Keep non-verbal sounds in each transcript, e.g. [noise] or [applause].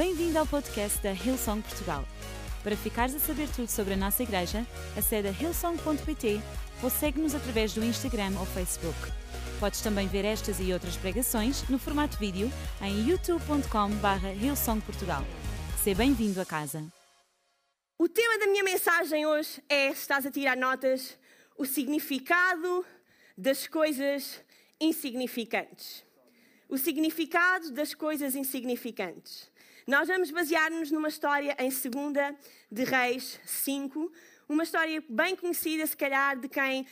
Bem-vindo ao podcast da Hillsong Portugal. Para ficares a saber tudo sobre a nossa igreja, acede a hillsong.pt ou segue-nos através do Instagram ou Facebook. Podes também ver estas e outras pregações no formato vídeo em youtube.com.br hillsongportugal. Seja bem-vindo a casa. O tema da minha mensagem hoje é, se estás a tirar notas, o significado das coisas insignificantes. O significado das coisas insignificantes. Nós vamos basear-nos numa história em 2 de Reis 5, uma história bem conhecida, se calhar, de quem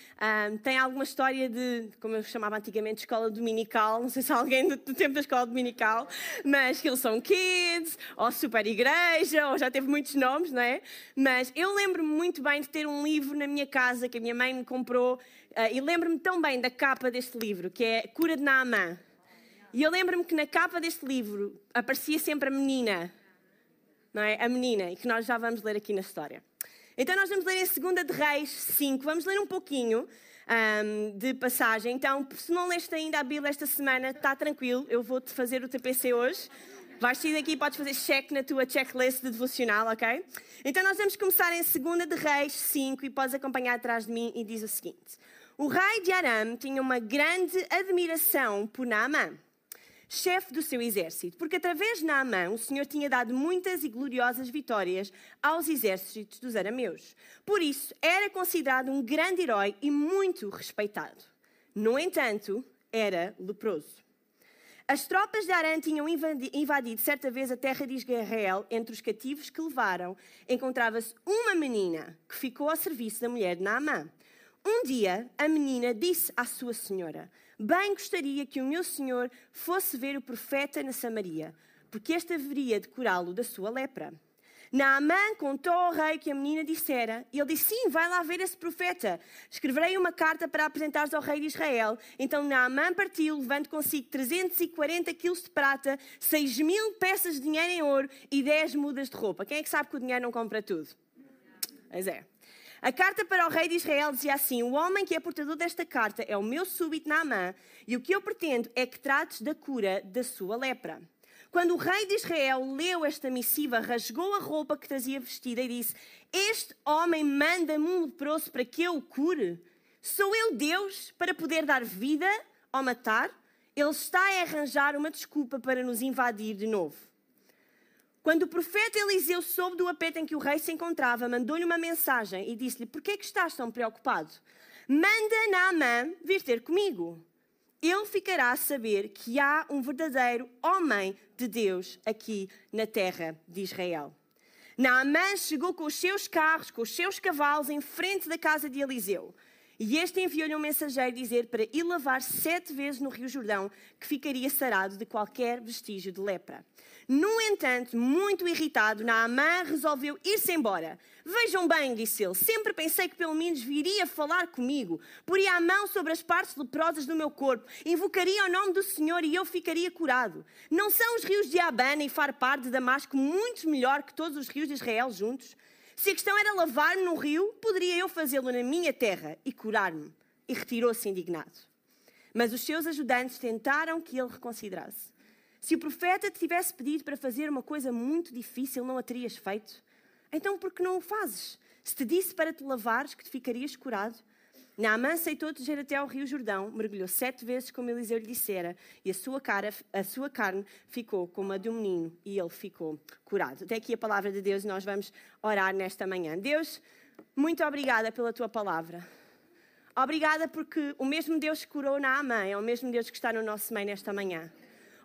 um, tem alguma história de, como eu chamava antigamente, escola dominical. Não sei se alguém do, do tempo da escola dominical, mas que eles são kids, ou super igreja, ou já teve muitos nomes, não é? Mas eu lembro-me muito bem de ter um livro na minha casa que a minha mãe me comprou, uh, e lembro-me tão bem da capa deste livro, que é Cura de Naamã. E eu lembro-me que na capa deste livro aparecia sempre a menina, não é? A menina, e que nós já vamos ler aqui na história. Então nós vamos ler em 2 de Reis 5, vamos ler um pouquinho um, de passagem. Então, se não leste ainda a Bíblia esta semana, está tranquilo, eu vou-te fazer o TPC hoje. Vais sair daqui e podes fazer check na tua checklist de devocional, ok? Então nós vamos começar em 2 de Reis 5 e podes acompanhar atrás de mim e diz o seguinte. O rei de Aram tinha uma grande admiração por Naamã chefe do seu exército, porque através de Naamã o Senhor tinha dado muitas e gloriosas vitórias aos exércitos dos arameus. Por isso, era considerado um grande herói e muito respeitado. No entanto, era leproso. As tropas de Arã tinham invadido certa vez a terra de Israel. Entre os cativos que levaram, encontrava-se uma menina que ficou ao serviço da mulher de Naamã. Um dia, a menina disse à sua senhora: Bem gostaria que o meu senhor fosse ver o profeta na Samaria, porque este haveria de curá-lo da sua lepra. Naamã contou ao rei que a menina dissera, e ele disse: Sim, vai lá ver esse profeta. Escreverei uma carta para apresentares ao rei de Israel. Então Naamã partiu, levando consigo 340 quilos de prata, 6 mil peças de dinheiro em ouro e 10 mudas de roupa. Quem é que sabe que o dinheiro não compra tudo? Pois é. A carta para o rei de Israel dizia assim: O homem que é portador desta carta é o meu súbito Naamã, e o que eu pretendo é que trates da cura da sua lepra. Quando o rei de Israel leu esta missiva, rasgou a roupa que trazia vestida e disse: Este homem manda-me um leproso para que eu o cure? Sou eu Deus para poder dar vida ou matar? Ele está a arranjar uma desculpa para nos invadir de novo. Quando o profeta Eliseu soube do aperto em que o rei se encontrava, mandou-lhe uma mensagem e disse-lhe: Por que, é que estás tão preocupado? Manda Naamã vir ter comigo. Ele ficará a saber que há um verdadeiro homem de Deus aqui na terra de Israel. Naamã chegou com os seus carros, com os seus cavalos, em frente da casa de Eliseu. E este enviou-lhe um mensageiro dizer para ir lavar sete vezes no Rio Jordão, que ficaria sarado de qualquer vestígio de lepra. No entanto, muito irritado, Naamã resolveu ir-se embora. Vejam bem, disse ele, sempre pensei que pelo menos viria falar comigo, poria a mão sobre as partes leprosas do meu corpo, invocaria o nome do Senhor e eu ficaria curado. Não são os rios de Abana e Farpar de Damasco muito melhor que todos os rios de Israel juntos? Se a questão era lavar-me no rio, poderia eu fazê-lo na minha terra e curar-me. E retirou-se indignado. Mas os seus ajudantes tentaram que ele reconsiderasse. Se o profeta te tivesse pedido para fazer uma coisa muito difícil, não a terias feito? Então por que não o fazes? Se te disse para te lavares que te ficarias curado? Naamã aceitou descer até ao rio Jordão, mergulhou sete vezes como Eliseu lhe dissera, e a sua, cara, a sua carne ficou como a de um menino, e ele ficou curado. Até aqui a palavra de Deus, nós vamos orar nesta manhã. Deus, muito obrigada pela tua palavra. Obrigada porque o mesmo Deus que curou Naamã é o mesmo Deus que está no nosso meio nesta manhã.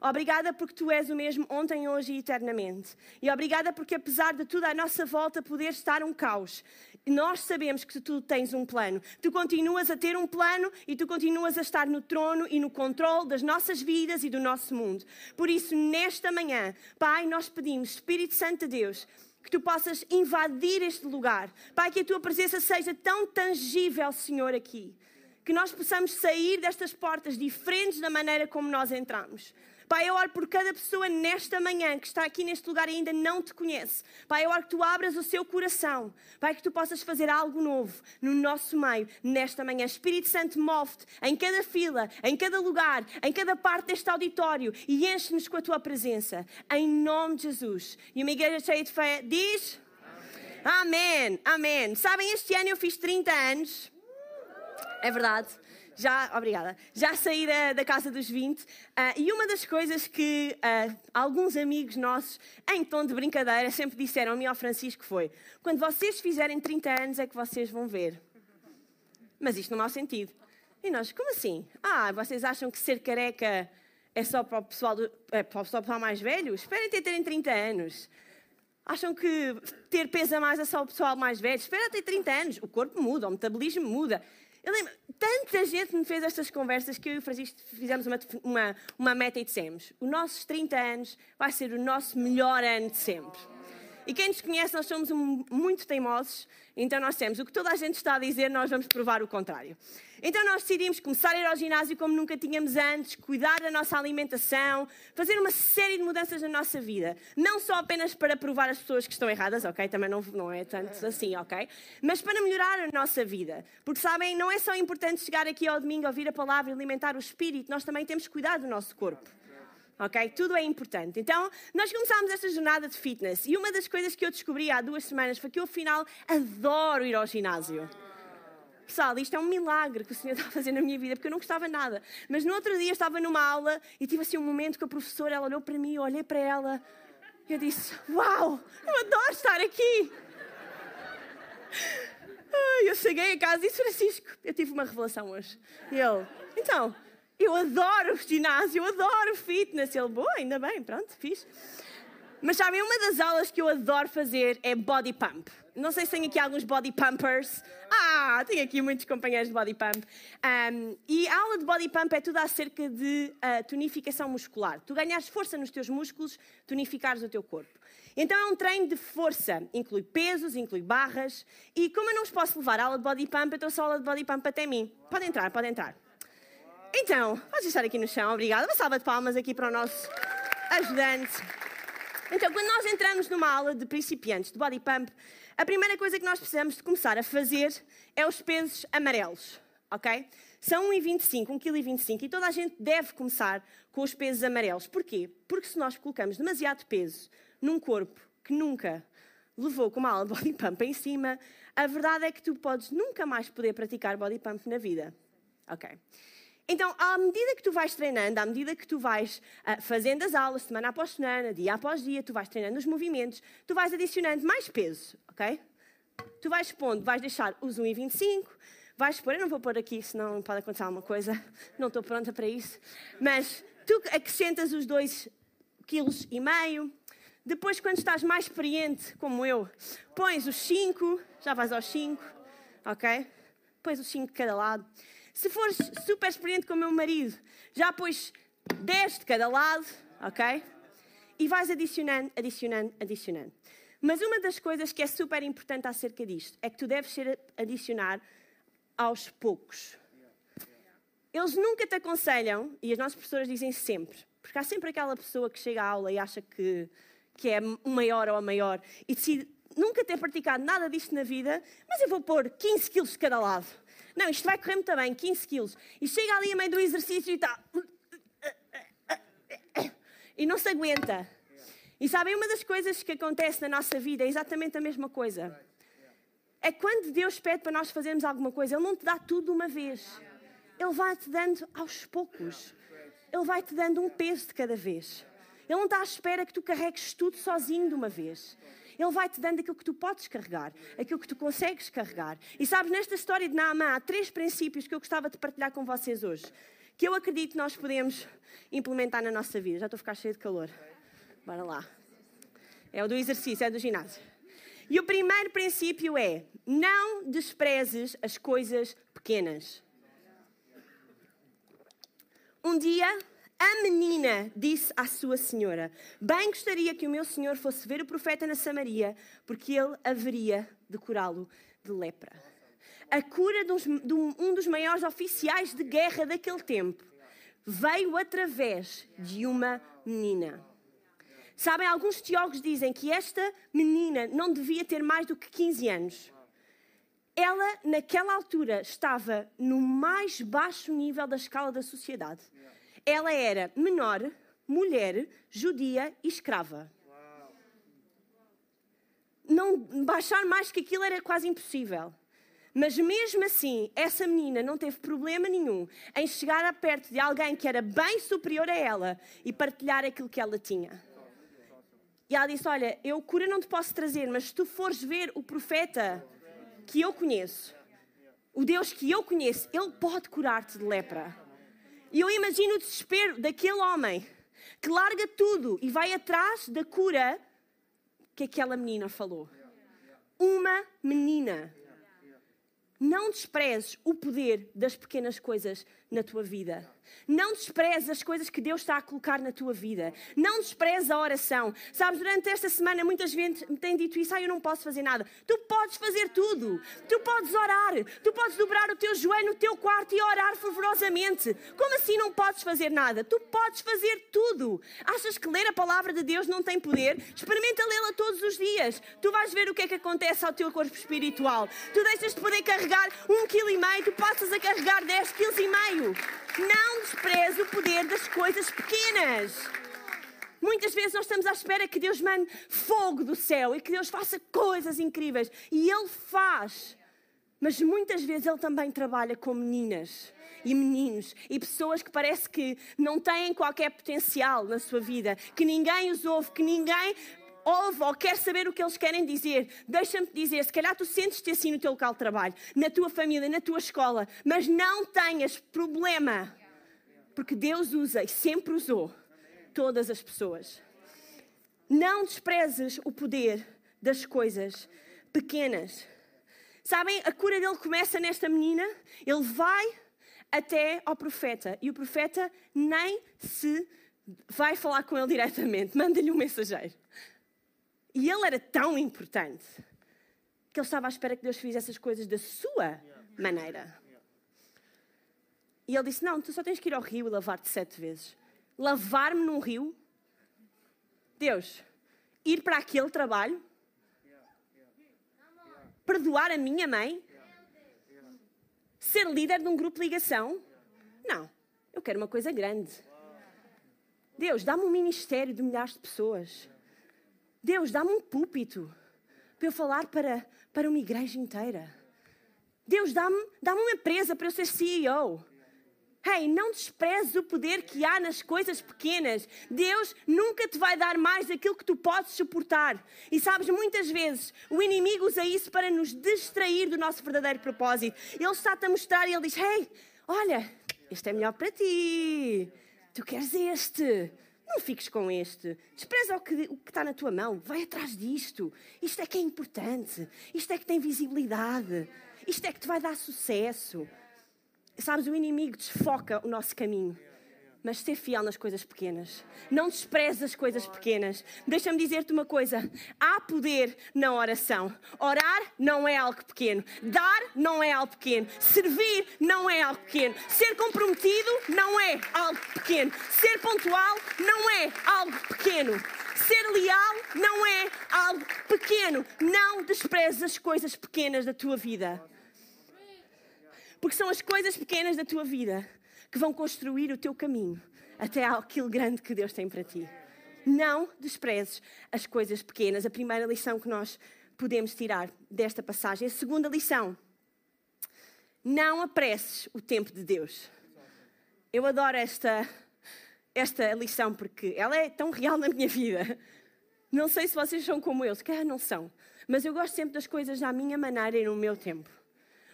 Obrigada porque tu és o mesmo ontem, hoje e eternamente. E obrigada porque, apesar de tudo à nossa volta poder estar um caos, nós sabemos que tu tens um plano. Tu continuas a ter um plano e tu continuas a estar no trono e no controle das nossas vidas e do nosso mundo. Por isso, nesta manhã, Pai, nós pedimos, Espírito Santo de Deus, que tu possas invadir este lugar. Pai, que a tua presença seja tão tangível, Senhor, aqui. Que nós possamos sair destas portas diferentes da maneira como nós entramos. Pai, eu oro por cada pessoa nesta manhã que está aqui neste lugar e ainda não te conhece. Pai, eu oro que tu abras o seu coração. Pai, que tu possas fazer algo novo no nosso meio nesta manhã. Espírito Santo, move-te em cada fila, em cada lugar, em cada parte deste auditório e enche-nos com a tua presença. Em nome de Jesus. E uma igreja cheia de fé diz. Amém, amém. Sabem, este ano eu fiz 30 anos. É verdade. Já, obrigada. Já saí da, da casa dos 20 uh, ah, e uma das coisas que uh, alguns amigos nossos, em tom de brincadeira, sempre disseram-me ao Francisco foi: quando vocês fizerem 30 anos é que vocês vão ver. Mas isto não mau sentido. E nós, como assim? Ah, vocês acham que ser careca é só para o pessoal, do, é para o pessoal mais velho? Esperem ter terem 30 anos. Acham que ter peso a mais é só o pessoal mais velho? Espera ter 30 anos. O corpo muda, o metabolismo muda. Eu lembro, tanta gente me fez estas conversas que eu e o Francisco fizemos uma, uma, uma meta e dissemos: os nossos 30 anos vai ser o nosso melhor ano de sempre. E quem nos conhece, nós somos muito teimosos, então nós temos o que toda a gente está a dizer, nós vamos provar o contrário. Então nós decidimos começar a ir ao ginásio como nunca tínhamos antes, cuidar da nossa alimentação, fazer uma série de mudanças na nossa vida. Não só apenas para provar as pessoas que estão erradas, ok? Também não, não é tanto assim, ok? Mas para melhorar a nossa vida. Porque sabem, não é só importante chegar aqui ao domingo, ouvir a palavra e alimentar o espírito, nós também temos que cuidar do nosso corpo ok? Tudo é importante. Então, nós começámos esta jornada de fitness e uma das coisas que eu descobri há duas semanas foi que eu, afinal, adoro ir ao ginásio. Pessoal, isto é um milagre que o Senhor [laughs] está a fazer na minha vida, porque eu não gostava nada. Mas no outro dia estava numa aula e tive assim um momento que a professora ela olhou para mim, eu olhei para ela e eu disse: Uau, eu adoro estar aqui. [laughs] Eu cheguei a casa e disse: Francisco, eu tive uma revelação hoje. E ele: Então, eu adoro ginásio, eu adoro fitness. Ele, boa, ainda bem, pronto, fiz. Mas sabem, uma das aulas que eu adoro fazer é body pump. Não sei se tem aqui alguns body pumpers. Ah, tenho aqui muitos companheiros de body pump. Um, e a aula de body pump é tudo acerca de uh, tonificação muscular. Tu ganhas força nos teus músculos, tonificares o teu corpo. Então é um treino de força, inclui pesos, inclui barras. E como eu não os posso levar à aula de body pump, eu trouxe a aula de body pump até mim. Pode entrar, pode entrar. Então, podes estar aqui no chão, obrigada. Uma salva de palmas aqui para o nosso ajudante. Então, quando nós entramos numa aula de principiantes de body pump, a primeira coisa que nós precisamos de começar a fazer é os pesos amarelos, ok? São 1,25, 1,25 kg e toda a gente deve começar com os pesos amarelos. Porquê? Porque se nós colocamos demasiado peso num corpo que nunca levou com uma aula de body pump em cima, a verdade é que tu podes nunca mais poder praticar body pump na vida, ok? Então, à medida que tu vais treinando, à medida que tu vais uh, fazendo as aulas, semana após semana, dia após dia, tu vais treinando os movimentos, tu vais adicionando mais peso, ok? Tu vais pondo, vais deixar os 1,25, vais pôr, eu não vou pôr aqui, senão pode acontecer alguma coisa, [laughs] não estou pronta para isso, mas tu acrescentas os 2,5 kg depois quando estás mais experiente, como eu, pões os 5, já vais aos 5, ok? Pões os 5 de cada lado. Se fores super experiente com o meu marido, já pôs 10 de cada lado, ok? E vais adicionando, adicionando, adicionando. Mas uma das coisas que é super importante acerca disto é que tu deves ser adicionar aos poucos. Eles nunca te aconselham, e as nossas professoras dizem sempre, porque há sempre aquela pessoa que chega à aula e acha que, que é o maior ou a maior e decide nunca ter praticado nada disto na vida, mas eu vou pôr 15 quilos de cada lado. Não, isto vai correr muito bem, 15 quilos. E chega ali a meio do exercício e está. E não se aguenta. E sabem, uma das coisas que acontece na nossa vida é exatamente a mesma coisa. É quando Deus pede para nós fazermos alguma coisa, Ele não te dá tudo de uma vez. Ele vai-te dando aos poucos. Ele vai-te dando um peso de cada vez. Ele não está à espera que tu carregues tudo sozinho de uma vez. Ele vai te dando aquilo que tu podes carregar, aquilo que tu consegues carregar. E sabes, nesta história de Naamã, há três princípios que eu gostava de partilhar com vocês hoje, que eu acredito que nós podemos implementar na nossa vida. Já estou a ficar cheio de calor. Bora lá. É o do exercício, é do ginásio. E o primeiro princípio é: não desprezes as coisas pequenas. Um dia a menina disse à sua senhora: Bem gostaria que o meu senhor fosse ver o profeta na Samaria, porque ele haveria de curá-lo de lepra. A cura de um, dos maiores oficiais de guerra daquele tempo veio através de uma menina. Sabem, alguns teólogos dizem que esta menina não devia ter mais do que 15 anos. Ela, naquela altura, estava no mais baixo nível da escala da sociedade. Ela era menor, mulher, judia e escrava. Não baixar mais que aquilo era quase impossível. Mas mesmo assim, essa menina não teve problema nenhum em chegar a perto de alguém que era bem superior a ela e partilhar aquilo que ela tinha. E ela disse: Olha, eu cura não te posso trazer, mas se tu fores ver o profeta que eu conheço, o Deus que eu conheço, ele pode curar-te de lepra. E eu imagino o desespero daquele homem que larga tudo e vai atrás da cura que aquela menina falou. Uma menina. Não desprezes o poder das pequenas coisas na tua vida. Não desprezes as coisas que Deus está a colocar na tua vida. Não desprezes a oração. Sabes, durante esta semana muitas vezes me têm dito isso, ah, eu não posso fazer nada. Tu podes fazer tudo. Tu podes orar. Tu podes dobrar o teu joelho no teu quarto e orar fervorosamente. Como assim não podes fazer nada? Tu podes fazer tudo. Achas que ler a palavra de Deus não tem poder? Experimenta lê-la todos os dias. Tu vais ver o que é que acontece ao teu corpo espiritual. Tu deixas de poder carregar um quilo e meio, tu passas a carregar dez quilos e meio. Não despreze o poder das coisas pequenas. Muitas vezes nós estamos à espera que Deus mande fogo do céu e que Deus faça coisas incríveis. E Ele faz. Mas muitas vezes Ele também trabalha com meninas e meninos e pessoas que parece que não têm qualquer potencial na sua vida, que ninguém os ouve, que ninguém ouve ou quer saber o que eles querem dizer, deixa-me dizer, se calhar tu sentes-te assim no teu local de trabalho, na tua família, na tua escola, mas não tenhas problema, porque Deus usa e sempre usou todas as pessoas. Não desprezes o poder das coisas pequenas. Sabem, a cura dele começa nesta menina, ele vai até ao profeta e o profeta nem se vai falar com ele diretamente, manda-lhe um mensageiro. E ele era tão importante que ele estava à espera que Deus fizesse as coisas da sua maneira. E ele disse: Não, tu só tens que ir ao rio e lavar-te sete vezes. Lavar-me num rio? Deus, ir para aquele trabalho? Perdoar a minha mãe? Ser líder de um grupo de ligação? Não, eu quero uma coisa grande. Deus, dá-me um ministério de milhares de pessoas. Deus, dá-me um púlpito para eu falar para, para uma igreja inteira. Deus, dá-me dá uma empresa para eu ser CEO. Hey, não desprezes o poder que há nas coisas pequenas. Deus nunca te vai dar mais daquilo que tu podes suportar. E sabes, muitas vezes o inimigo usa isso para nos distrair do nosso verdadeiro propósito. Ele está-te a mostrar e ele diz: Hey, olha, este é melhor para ti. Tu queres este. Não fiques com este. Despreza o que, o que está na tua mão. Vai atrás disto. Isto é que é importante. Isto é que tem visibilidade. Isto é que te vai dar sucesso. Sabes, o inimigo desfoca o nosso caminho. Mas ser fiel nas coisas pequenas. Não desprezes as coisas pequenas. Deixa-me dizer-te uma coisa: há poder na oração. Orar não é algo pequeno. Dar não é algo pequeno. Servir não é algo pequeno. Ser comprometido não é algo pequeno. Ser pontual não é algo pequeno. Ser leal não é algo pequeno. Não desprezes as coisas pequenas da tua vida. Porque são as coisas pequenas da tua vida que vão construir o teu caminho até aquilo grande que Deus tem para ti. Não desprezes as coisas pequenas. A primeira lição que nós podemos tirar desta passagem. A segunda lição: não apresses o tempo de Deus. Eu adoro esta, esta lição porque ela é tão real na minha vida. Não sei se vocês são como eu, se calhar não são, mas eu gosto sempre das coisas à minha maneira e no meu tempo.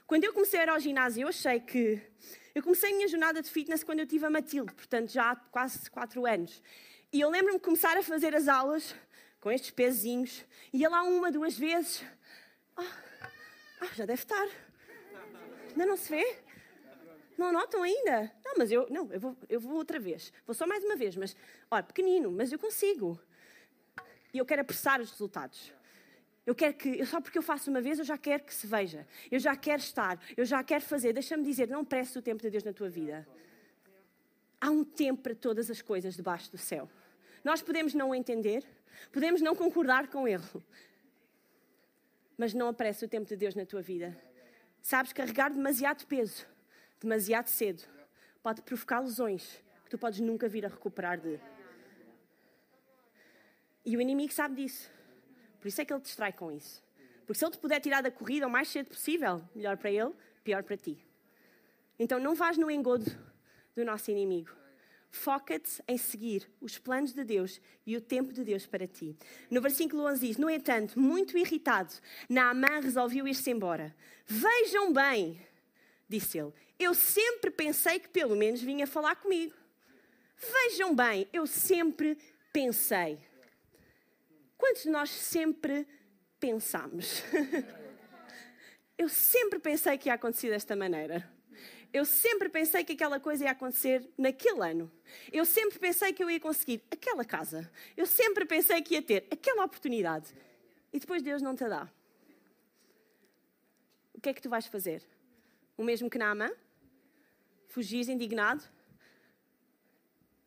Quando eu comecei a ir ao ginásio, eu achei que eu comecei a minha jornada de fitness quando eu tive a Matilde, portanto já há quase 4 anos. E eu lembro-me de começar a fazer as aulas com estes pezinhos, ia lá uma, duas vezes. Ah, ah, já deve estar. Ainda não se vê? Não notam ainda? Não, mas eu, não, eu, vou, eu vou outra vez. Vou só mais uma vez, mas, olha, pequenino, mas eu consigo. E eu quero apressar os resultados. Eu quero que, só porque eu faço uma vez, eu já quero que se veja. Eu já quero estar, eu já quero fazer. Deixa-me dizer, não prestes o tempo de Deus na tua vida. há um tempo para todas as coisas debaixo do céu. Nós podemos não entender, podemos não concordar com ele, mas não aparece o tempo de Deus na tua vida. Sabes, carregar demasiado peso, demasiado cedo, pode provocar lesões que tu podes nunca vir a recuperar de. E o inimigo sabe disso. Por isso é que ele te distrai com isso. Porque se ele te puder tirar da corrida o mais cedo possível, melhor para ele, pior para ti. Então não vás no engodo do nosso inimigo. Foca-te em seguir os planos de Deus e o tempo de Deus para ti. No versículo 11 diz: No entanto, muito irritado, Naamã resolveu ir-se embora. Vejam bem, disse ele, eu sempre pensei que pelo menos vinha falar comigo. Vejam bem, eu sempre pensei. Quantos de nós sempre pensamos? [laughs] eu sempre pensei que ia acontecer desta maneira. Eu sempre pensei que aquela coisa ia acontecer naquele ano. Eu sempre pensei que eu ia conseguir aquela casa. Eu sempre pensei que ia ter aquela oportunidade. E depois Deus não te dá. O que é que tu vais fazer? O mesmo que Naamã? Fugis indignado?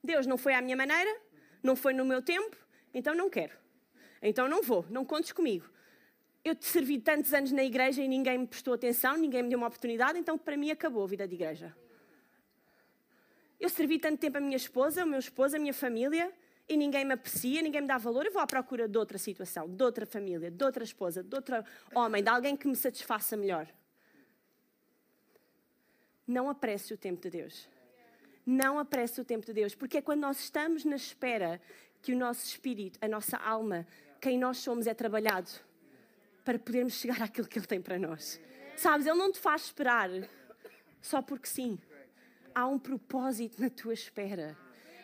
Deus não foi à minha maneira, não foi no meu tempo, então não quero. Então não vou, não contes comigo. Eu te servi tantos anos na igreja e ninguém me prestou atenção, ninguém me deu uma oportunidade, então para mim acabou a vida de igreja. Eu servi tanto tempo a minha esposa, o meu esposo, a minha família, e ninguém me aprecia, ninguém me dá valor, eu vou à procura de outra situação, de outra família, de outra esposa, de outro homem, de alguém que me satisfaça melhor. Não apresse o tempo de Deus. Não apresse o tempo de Deus, porque é quando nós estamos na espera que o nosso espírito, a nossa alma, quem nós somos é trabalhado para podermos chegar àquilo que Ele tem para nós. Sabes, Ele não te faz esperar só porque sim. Há um propósito na tua espera.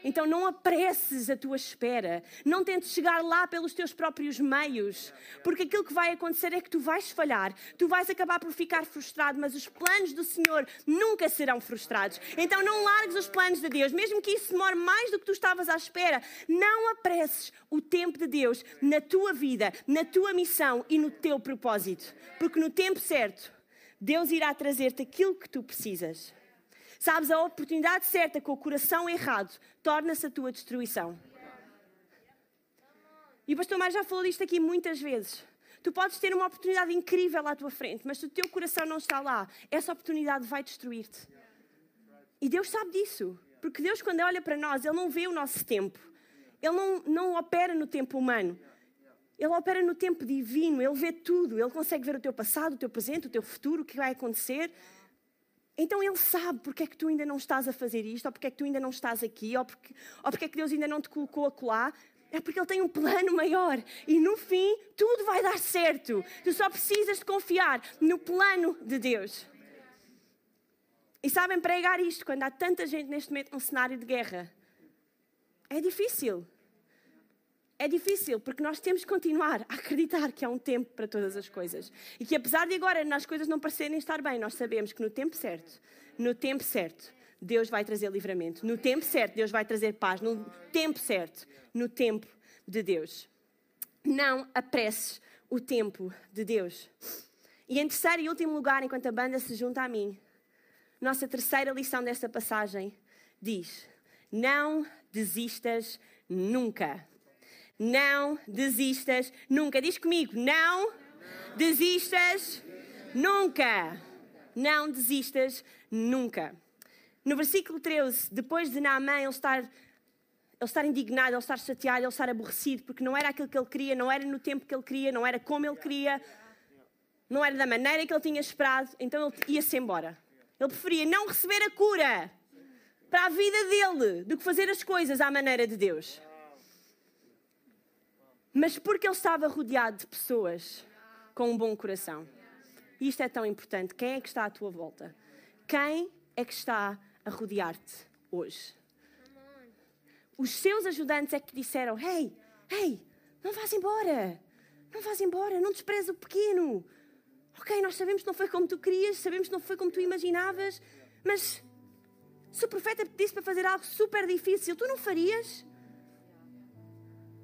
Então não apresses a tua espera. Não tentes chegar lá pelos teus próprios meios. Porque aquilo que vai acontecer é que tu vais falhar. Tu vais acabar por ficar frustrado. Mas os planos do Senhor nunca serão frustrados. Então não largues os planos de Deus. Mesmo que isso demore mais do que tu estavas à espera. Não apresses o tempo de Deus na tua vida, na tua missão e no teu propósito. Porque no tempo certo, Deus irá trazer-te aquilo que tu precisas. Sabes, a oportunidade certa com o coração errado torna-se a tua destruição. E o pastor Mário já falou disto aqui muitas vezes. Tu podes ter uma oportunidade incrível à tua frente, mas se o teu coração não está lá, essa oportunidade vai destruir-te. E Deus sabe disso. Porque Deus, quando olha para nós, Ele não vê o nosso tempo. Ele não, não opera no tempo humano. Ele opera no tempo divino. Ele vê tudo. Ele consegue ver o teu passado, o teu presente, o teu futuro, o que vai acontecer. Então ele sabe porque é que tu ainda não estás a fazer isto, ou porque é que tu ainda não estás aqui, ou porque, ou porque é que Deus ainda não te colocou acolá. É porque Ele tem um plano maior e no fim tudo vai dar certo. Tu só precisas de confiar no plano de Deus. E sabem, pregar isto quando há tanta gente neste momento num cenário de guerra é difícil. É difícil, porque nós temos que continuar a acreditar que há um tempo para todas as coisas. E que apesar de agora as coisas não parecerem estar bem, nós sabemos que no tempo certo, no tempo certo, Deus vai trazer livramento. No tempo certo, Deus vai trazer paz. No tempo certo, no tempo de Deus. Não apresses o tempo de Deus. E em terceiro e último lugar, enquanto a banda se junta a mim, nossa terceira lição desta passagem diz: Não desistas nunca. Não desistas nunca. Diz comigo, não desistas nunca. Não desistas nunca. No versículo 13, depois de Naamã ele estar, ele estar indignado, ele estar chateado, ele estar aborrecido, porque não era aquilo que ele queria, não era no tempo que ele queria, não era como ele queria, não era da maneira que ele tinha esperado, então ele ia-se embora. Ele preferia não receber a cura para a vida dele do que fazer as coisas à maneira de Deus mas porque ele estava rodeado de pessoas com um bom coração. E isto é tão importante. Quem é que está à tua volta? Quem é que está a rodear-te hoje? Os seus ajudantes é que disseram: Hey, hey, não vás embora. Não vás embora, não despreza o pequeno. Ok, nós sabemos que não foi como tu querias, sabemos que não foi como tu imaginavas, mas se o profeta te disse para fazer algo super difícil, tu não farias?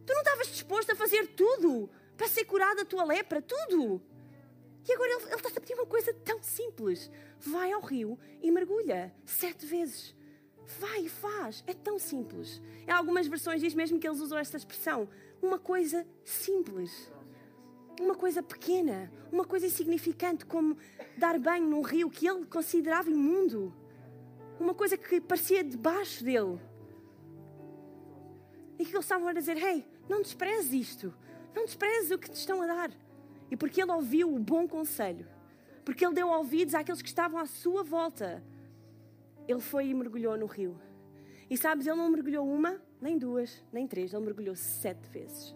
Tu não estavas disposto a fazer tudo para ser curada a tua lepra, tudo. E agora ele, está a pedir uma coisa tão simples. Vai ao rio e mergulha sete vezes. Vai e faz. É tão simples. Em algumas versões diz mesmo que eles usam esta expressão. Uma coisa simples. Uma coisa pequena. Uma coisa insignificante, como dar banho num rio que ele considerava imundo. Uma coisa que parecia debaixo dele. E que eles estavam a dizer: Hey, não desprezes isto. Não desprezes o que te estão a dar. E porque ele ouviu o bom conselho, porque ele deu ouvidos àqueles que estavam à sua volta, ele foi e mergulhou no rio. E sabes, ele não mergulhou uma, nem duas, nem três, ele mergulhou sete vezes.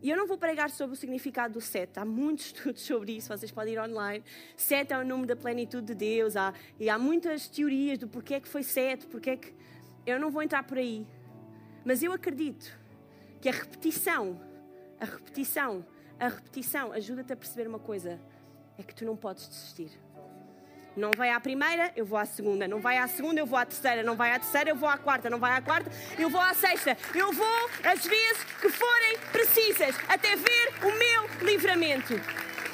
E eu não vou pregar sobre o significado do sete, há muitos [laughs] estudos sobre isso, vocês podem ir online. Sete é o número da plenitude de Deus, há, e há muitas teorias do porquê é que foi sete, porquê é que. Eu não vou entrar por aí. Mas eu acredito que a repetição, a repetição, a repetição ajuda-te a perceber uma coisa: é que tu não podes desistir. Não vai à primeira, eu vou à segunda. Não vai à segunda, eu vou à terceira. Não vai à terceira, eu vou à quarta. Não vai à quarta, eu vou à sexta. Eu vou as vezes que forem precisas, até ver o meu livramento.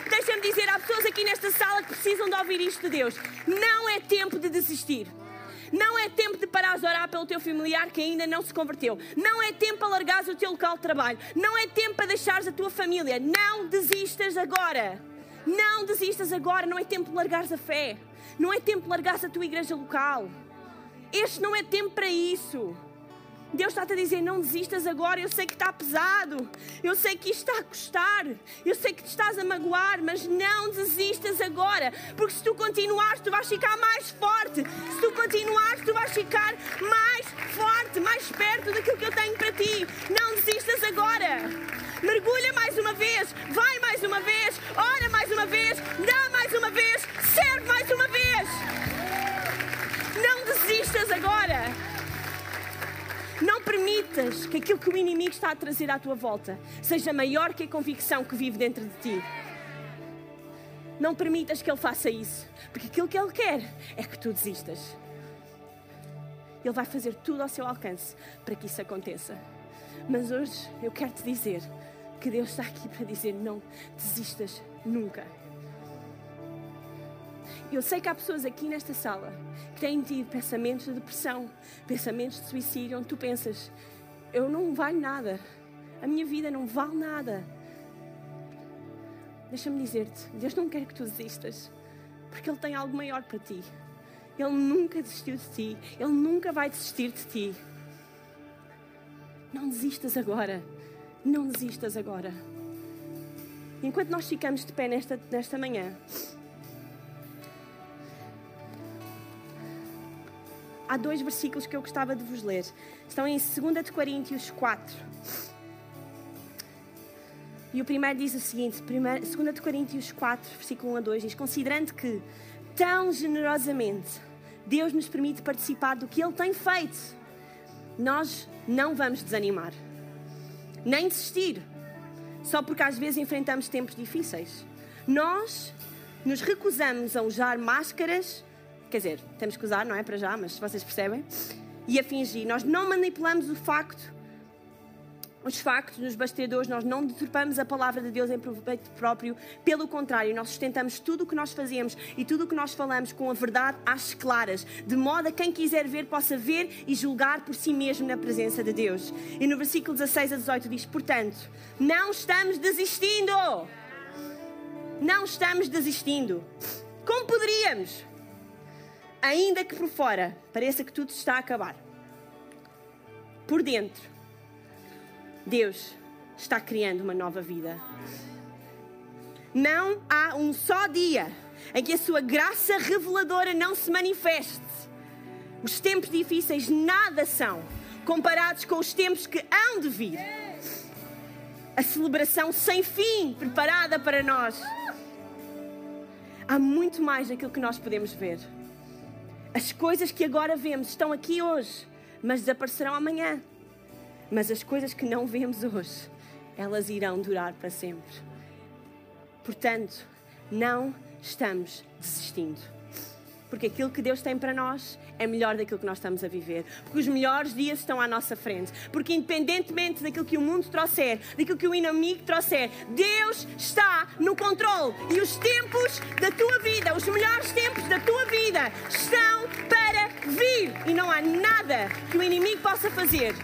Deixa-me dizer, há pessoas aqui nesta sala que precisam de ouvir isto de Deus. Não é tempo de desistir. Não é tempo de parares a orar pelo teu familiar que ainda não se converteu. Não é tempo para largares o teu local de trabalho. Não é tempo para deixares a tua família. Não desistas agora. Não desistas agora. Não é tempo de largares a fé. Não é tempo de largares a tua igreja local. Este não é tempo para isso. Deus está-te a dizer: não desistas agora. Eu sei que está pesado, eu sei que isto está a custar, eu sei que te estás a magoar, mas não desistas agora, porque se tu continuares, tu vais ficar mais forte. Se tu continuares, tu vais ficar mais forte, mais perto daquilo que eu tenho para ti. Não desistas agora. Mergulha mais uma vez, vai mais uma vez, ora mais uma vez, dá mais uma vez, serve mais uma vez. Não desistas agora. Não permitas que aquilo que o inimigo está a trazer à tua volta seja maior que a convicção que vive dentro de ti. Não permitas que ele faça isso, porque aquilo que ele quer é que tu desistas. Ele vai fazer tudo ao seu alcance para que isso aconteça. Mas hoje eu quero te dizer que Deus está aqui para dizer: não desistas nunca. Eu sei que há pessoas aqui nesta sala que têm tido pensamentos de depressão, pensamentos de suicídio, onde tu pensas: eu não valho nada, a minha vida não vale nada. Deixa-me dizer-te: Deus não quer que tu desistas, porque Ele tem algo maior para ti. Ele nunca desistiu de ti, Ele nunca vai desistir de ti. Não desistas agora, não desistas agora. Enquanto nós ficamos de pé nesta, nesta manhã, há dois versículos que eu gostava de vos ler. Estão em 2 Coríntios 4. E o primeiro diz o seguinte: 2 Coríntios 4, versículo 1 a 2 diz: Considerando que tão generosamente Deus nos permite participar do que Ele tem feito, nós não vamos desanimar, nem desistir, só porque às vezes enfrentamos tempos difíceis. Nós nos recusamos a usar máscaras Quer dizer, temos que usar, não é para já, mas vocês percebem? E a fingir. Nós não manipulamos o facto, os factos nos bastidores, nós não deturpamos a palavra de Deus em proveito próprio. Pelo contrário, nós sustentamos tudo o que nós fazemos e tudo o que nós falamos com a verdade às claras, de modo a quem quiser ver possa ver e julgar por si mesmo na presença de Deus. E no versículo 16 a 18 diz: Portanto, não estamos desistindo. Não estamos desistindo. Como poderíamos? Ainda que por fora pareça que tudo está a acabar, por dentro, Deus está criando uma nova vida. Não há um só dia em que a sua graça reveladora não se manifeste. Os tempos difíceis nada são comparados com os tempos que hão de vir. A celebração sem fim preparada para nós. Há muito mais daquilo que nós podemos ver. As coisas que agora vemos estão aqui hoje, mas desaparecerão amanhã. Mas as coisas que não vemos hoje, elas irão durar para sempre. Portanto, não estamos desistindo. Porque aquilo que Deus tem para nós é melhor daquilo que nós estamos a viver. Porque os melhores dias estão à nossa frente. Porque, independentemente daquilo que o mundo trouxer, daquilo que o inimigo trouxer, Deus está no controle. E os tempos da tua vida, os melhores tempos da tua vida, estão para vir e não há nada que o inimigo possa fazer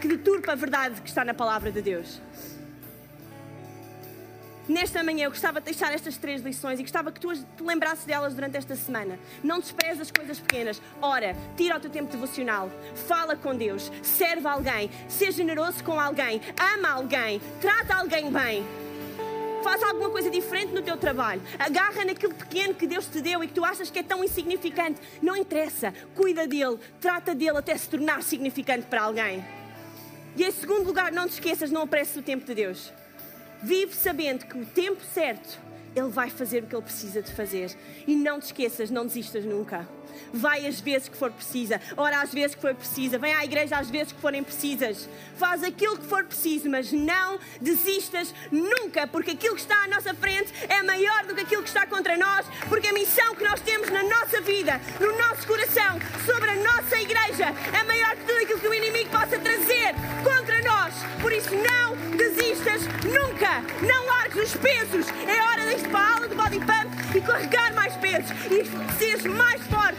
que deturpa a verdade que está na palavra de Deus. Nesta manhã eu gostava de deixar estas três lições e gostava que tu te lembrasses delas durante esta semana. Não desprezes as coisas pequenas. Ora, tira o teu tempo devocional. Fala com Deus. Serve alguém. Seja generoso com alguém. Ama alguém. Trata alguém bem. Faz alguma coisa diferente no teu trabalho. Agarra naquilo pequeno que Deus te deu e que tu achas que é tão insignificante. Não interessa. Cuida dele. Trata dele até se tornar significante para alguém. E em segundo lugar, não te esqueças, não apresses o tempo de Deus. Vive sabendo que o tempo certo Ele vai fazer o que Ele precisa de fazer. E não te esqueças, não desistas nunca. Vai às vezes que for precisa, ora às vezes que for precisa, vem à igreja às vezes que forem precisas. Faz aquilo que for preciso, mas não desistas nunca, porque aquilo que está à nossa frente é maior do que aquilo que está contra nós, porque a missão que nós temos na nossa vida, no nosso coração, sobre a nossa igreja, é maior que tudo aquilo que não largues os pesos. É hora de ir para a aula do body pump e carregar mais pesos e seres mais forte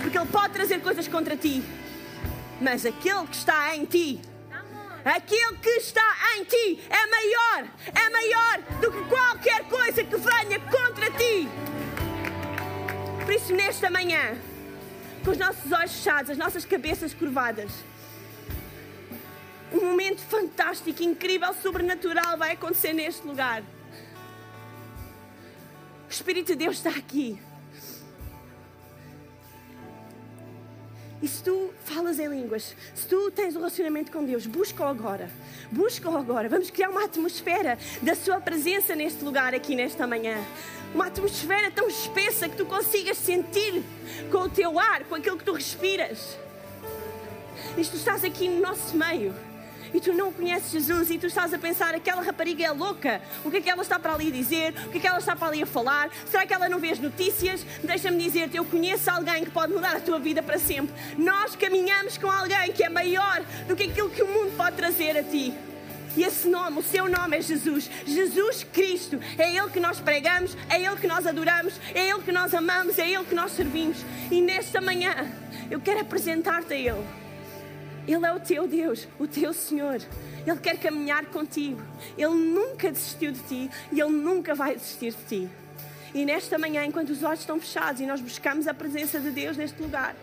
porque Ele pode trazer coisas contra ti. Mas aquele que está em ti, aquele que está em ti é maior, é maior do que qualquer coisa que venha contra ti. Por isso, nesta manhã, com os nossos olhos fechados, as nossas cabeças curvadas, um momento fantástico, incrível, sobrenatural vai acontecer neste lugar. O Espírito de Deus está aqui. E se tu falas em línguas, se tu tens um relacionamento com Deus, busca-o agora. Busca-o agora. Vamos criar uma atmosfera da Sua presença neste lugar, aqui nesta manhã. Uma atmosfera tão espessa que tu consigas sentir com o teu ar, com aquilo que tu respiras. Tu estás aqui no nosso meio e tu não conheces Jesus e tu estás a pensar aquela rapariga é louca, o que é que ela está para ali dizer, o que é que ela está para ali a falar, será que ela não vê as notícias? Deixa-me dizer-te, eu conheço alguém que pode mudar a tua vida para sempre. Nós caminhamos com alguém que é maior do que aquilo que o mundo pode trazer a ti. E esse nome, o seu nome é Jesus. Jesus Cristo. É Ele que nós pregamos, é Ele que nós adoramos, é Ele que nós amamos, é Ele que nós servimos. E nesta manhã eu quero apresentar-te a Ele. Ele é o teu Deus, o teu Senhor. Ele quer caminhar contigo. Ele nunca desistiu de ti e Ele nunca vai desistir de ti. E nesta manhã, enquanto os olhos estão fechados e nós buscamos a presença de Deus neste lugar,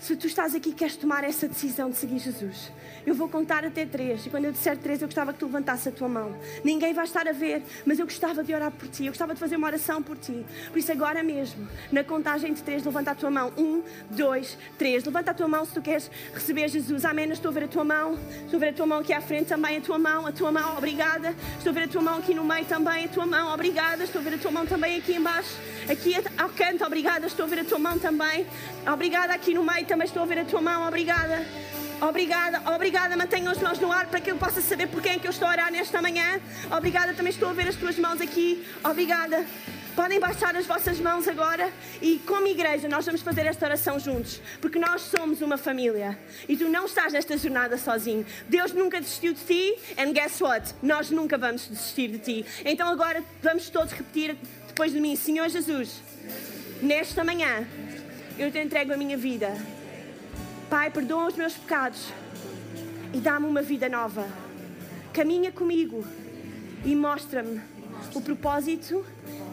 se tu estás aqui e queres tomar essa decisão de seguir Jesus, eu vou contar até três. E quando eu disser três, eu gostava que tu levantasse a tua mão. Ninguém vai estar a ver, mas eu gostava de orar por ti. Eu gostava de fazer uma oração por ti. Por isso, agora mesmo, na contagem de três, levanta a tua mão. Um, dois, três. Levanta a tua mão se tu queres receber Jesus. Amém. Estou a ver a tua mão. Estou a ver a tua mão aqui à frente também. A tua mão, a tua mão, obrigada. Estou a ver a tua mão aqui no meio também. A tua mão, obrigada. Estou a ver a tua mão também aqui embaixo. Aqui ao canto, obrigada. Estou a ver a tua mão também. Obrigada aqui no meio também. Estou a ver a tua mão, obrigada. Obrigada, obrigada. Mantenha as mãos no ar para que eu possa saber por quem é que eu estou a orar nesta manhã. Obrigada, também estou a ver as tuas mãos aqui. Obrigada. Podem baixar as vossas mãos agora e, como igreja, nós vamos fazer esta oração juntos, porque nós somos uma família e tu não estás nesta jornada sozinho. Deus nunca desistiu de ti, and guess what? Nós nunca vamos desistir de ti. Então, agora vamos todos repetir depois de mim: Senhor Jesus, nesta manhã eu te entrego a minha vida Pai, perdoa os meus pecados e dá-me uma vida nova. Caminha comigo e mostra-me o propósito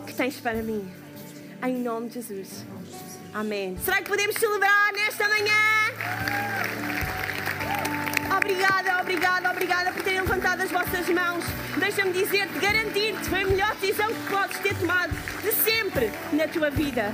que tens para mim. Em nome de Jesus. Amém. Será que podemos celebrar nesta manhã? Obrigada, obrigada, obrigada por terem levantado as vossas mãos. Deixa-me dizer-te, garantir-te, foi a melhor decisão que podes ter tomado de sempre na tua vida.